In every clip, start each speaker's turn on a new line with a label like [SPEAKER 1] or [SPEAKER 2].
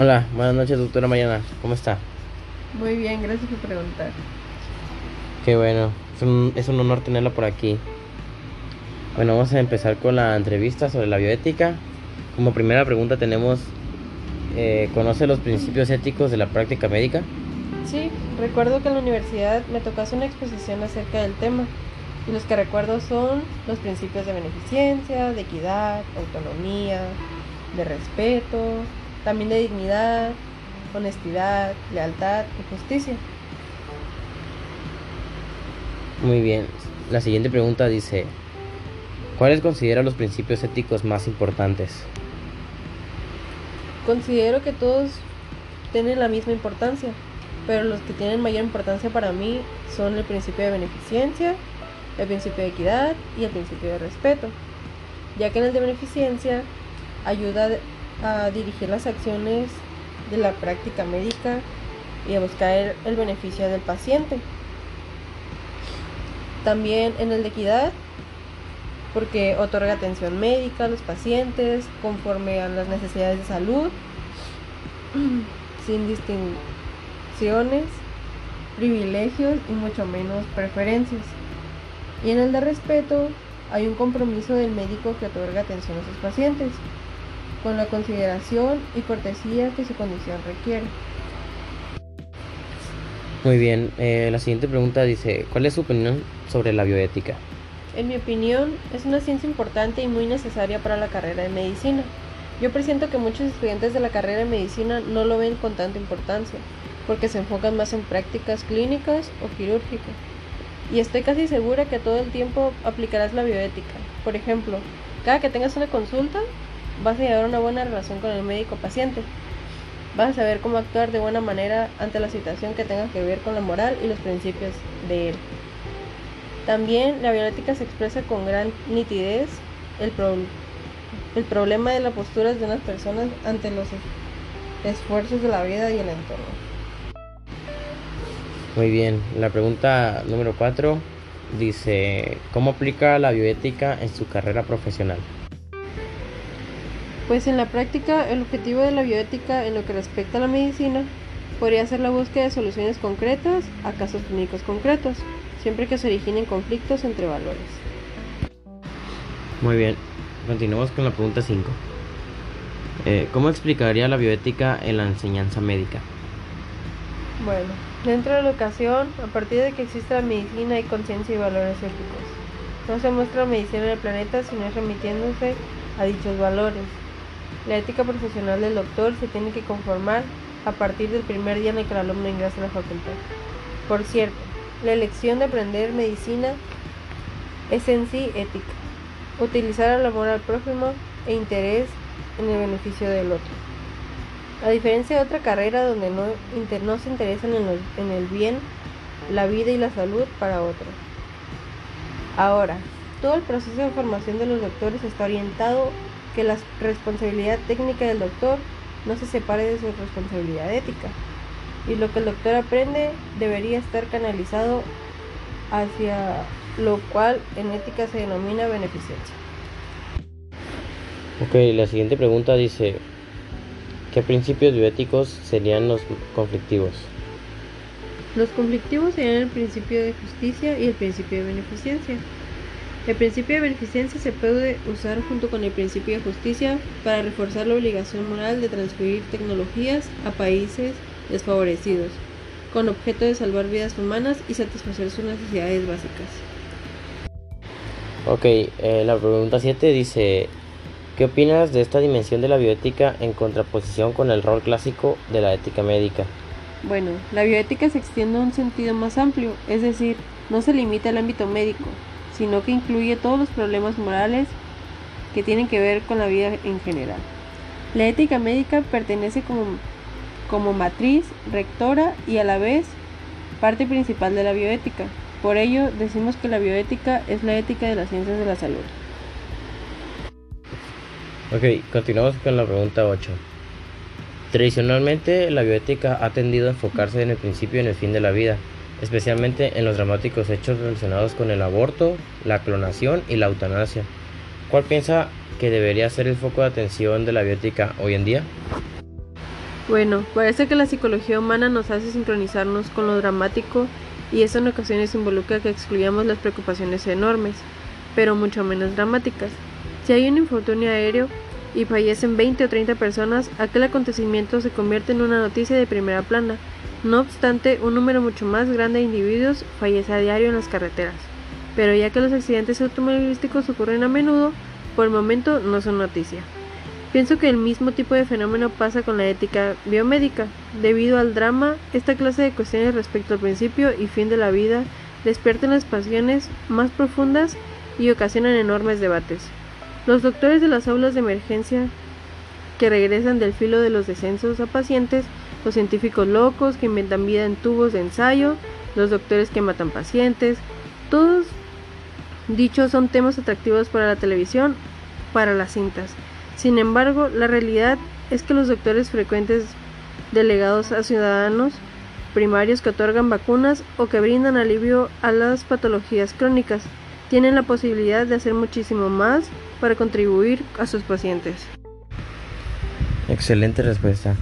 [SPEAKER 1] Hola, buenas noches, doctora Mariana. ¿Cómo está?
[SPEAKER 2] Muy bien, gracias por preguntar.
[SPEAKER 1] Qué bueno, es un, es un honor tenerla por aquí. Bueno, vamos a empezar con la entrevista sobre la bioética. Como primera pregunta tenemos, eh, ¿conoce los principios éticos de la práctica médica?
[SPEAKER 2] Sí, recuerdo que en la universidad me tocó hacer una exposición acerca del tema y los que recuerdo son los principios de beneficencia, de equidad, autonomía, de respeto, también de dignidad, honestidad, lealtad y justicia.
[SPEAKER 1] Muy bien. La siguiente pregunta dice, ¿cuáles considera los principios éticos más importantes?
[SPEAKER 2] Considero que todos tienen la misma importancia, pero los que tienen mayor importancia para mí son el principio de beneficencia, el principio de equidad y el principio de respeto, ya que en el de beneficencia ayuda a dirigir las acciones de la práctica médica y a buscar el beneficio del paciente. También en el de equidad, porque otorga atención médica a los pacientes conforme a las necesidades de salud, sin distinciones, privilegios y mucho menos preferencias. Y en el de respeto hay un compromiso del médico que otorga atención a sus pacientes, con la consideración y cortesía que su condición requiere.
[SPEAKER 1] Muy bien, eh, la siguiente pregunta dice, ¿cuál es su opinión sobre la bioética?
[SPEAKER 2] En mi opinión, es una ciencia importante y muy necesaria para la carrera de medicina. Yo presiento que muchos estudiantes de la carrera de medicina no lo ven con tanta importancia, porque se enfocan más en prácticas clínicas o quirúrgicas. Y estoy casi segura que todo el tiempo aplicarás la bioética. Por ejemplo, cada que tengas una consulta, vas a llevar una buena relación con el médico paciente. Vas a saber cómo actuar de buena manera ante la situación que tenga que ver con la moral y los principios de él. También la bioética se expresa con gran nitidez el, el problema de las posturas de unas personas ante los esfuerzos de la vida y el entorno.
[SPEAKER 1] Muy bien, la pregunta número 4 dice, ¿cómo aplica la bioética en su carrera profesional?
[SPEAKER 2] Pues en la práctica, el objetivo de la bioética en lo que respecta a la medicina podría ser la búsqueda de soluciones concretas a casos clínicos concretos, siempre que se originen conflictos entre valores.
[SPEAKER 1] Muy bien, continuamos con la pregunta 5. Eh, ¿Cómo explicaría la bioética en la enseñanza médica?
[SPEAKER 2] Bueno, dentro de la educación, a partir de que existe la medicina hay conciencia y valores éticos. No se muestra la medicina en el planeta sino es remitiéndose a dichos valores. La ética profesional del doctor se tiene que conformar a partir del primer día en el que el alumno ingresa a la facultad. Por cierto, la elección de aprender medicina es en sí ética. Utilizar el amor al prójimo e interés en el beneficio del otro. A diferencia de otra carrera donde no, se interesan en, el bien, la vida y la salud para otro. Ahora, todo el proceso de formación de los doctores está orientado que la responsabilidad técnica del doctor no se separe de su responsabilidad ética. Y lo que el doctor aprende debería estar canalizado hacia lo cual en ética se denomina beneficencia.
[SPEAKER 1] Ok, la siguiente pregunta dice, ¿qué principios bioéticos serían los conflictivos?
[SPEAKER 2] Los conflictivos serían el principio de justicia y el principio de beneficencia. El principio de beneficencia se puede usar junto con el principio de justicia para reforzar la obligación moral de transferir tecnologías a países desfavorecidos, con objeto de salvar vidas humanas y satisfacer sus necesidades básicas.
[SPEAKER 1] Ok, eh, la pregunta 7 dice, ¿qué opinas de esta dimensión de la bioética en contraposición con el rol clásico de la ética médica?
[SPEAKER 2] Bueno, la bioética se extiende a un sentido más amplio, es decir, no se limita al ámbito médico, sino que incluye todos los problemas morales que tienen que ver con la vida en general. La ética médica pertenece como, como matriz, rectora y a la vez parte principal de la bioética. Por ello, decimos que la bioética es la ética de las ciencias de la salud.
[SPEAKER 1] Ok, continuamos con la pregunta 8. Tradicionalmente, la bioética ha tendido a enfocarse en el principio y en el fin de la vida, especialmente en los dramáticos hechos relacionados con el aborto, la clonación y la eutanasia. ¿Cuál piensa que debería ser el foco de atención de la bioética hoy en día?
[SPEAKER 2] Bueno, parece que la psicología humana nos hace sincronizarnos con lo dramático y eso en ocasiones involucra que excluyamos las preocupaciones enormes, pero mucho menos dramáticas. Si hay un infortunio aéreo y fallecen 20 o 30 personas, aquel acontecimiento se convierte en una noticia de primera plana. No obstante, un número mucho más grande de individuos fallece a diario en las carreteras. Pero ya que los accidentes automovilísticos ocurren a menudo, por el momento no son noticia. Pienso que el mismo tipo de fenómeno pasa con la ética biomédica. Debido al drama, esta clase de cuestiones respecto al principio y fin de la vida despiertan las pasiones más profundas y ocasionan enormes debates. Los doctores de las aulas de emergencia que regresan del filo de los descensos a pacientes, los científicos locos que inventan vida en tubos de ensayo, los doctores que matan pacientes, todos dichos son temas atractivos para la televisión, para las cintas. Sin embargo, la realidad es que los doctores frecuentes delegados a ciudadanos primarios que otorgan vacunas o que brindan alivio a las patologías crónicas tienen la posibilidad de hacer muchísimo más para contribuir a sus pacientes.
[SPEAKER 1] Excelente respuesta.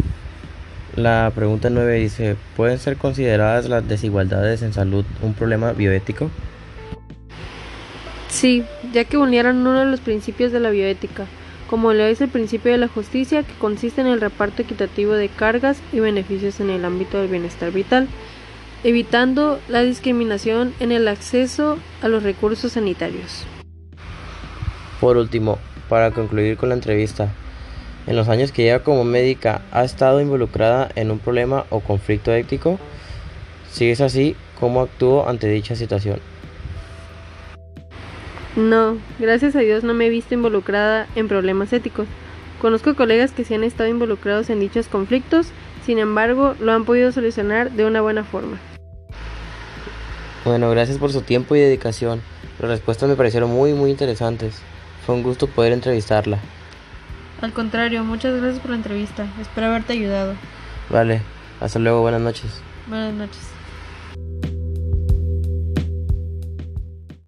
[SPEAKER 1] La pregunta 9 dice, ¿pueden ser consideradas las desigualdades en salud un problema bioético?
[SPEAKER 2] Sí, ya que vulneran uno de los principios de la bioética, como lo es el principio de la justicia, que consiste en el reparto equitativo de cargas y beneficios en el ámbito del bienestar vital, evitando la discriminación en el acceso a los recursos sanitarios.
[SPEAKER 1] Por último, para concluir con la entrevista, en los años que lleva como médica, ¿ha estado involucrada en un problema o conflicto ético? Si es así, ¿cómo actuó ante dicha situación?
[SPEAKER 2] No, gracias a Dios no me he visto involucrada en problemas éticos. Conozco colegas que sí han estado involucrados en dichos conflictos, sin embargo, lo han podido solucionar de una buena forma.
[SPEAKER 1] Bueno, gracias por su tiempo y dedicación. Las respuestas me parecieron muy, muy interesantes. Fue un gusto poder entrevistarla.
[SPEAKER 2] Al contrario, muchas gracias por la entrevista. Espero haberte ayudado.
[SPEAKER 1] Vale, hasta luego, buenas noches.
[SPEAKER 2] Buenas noches.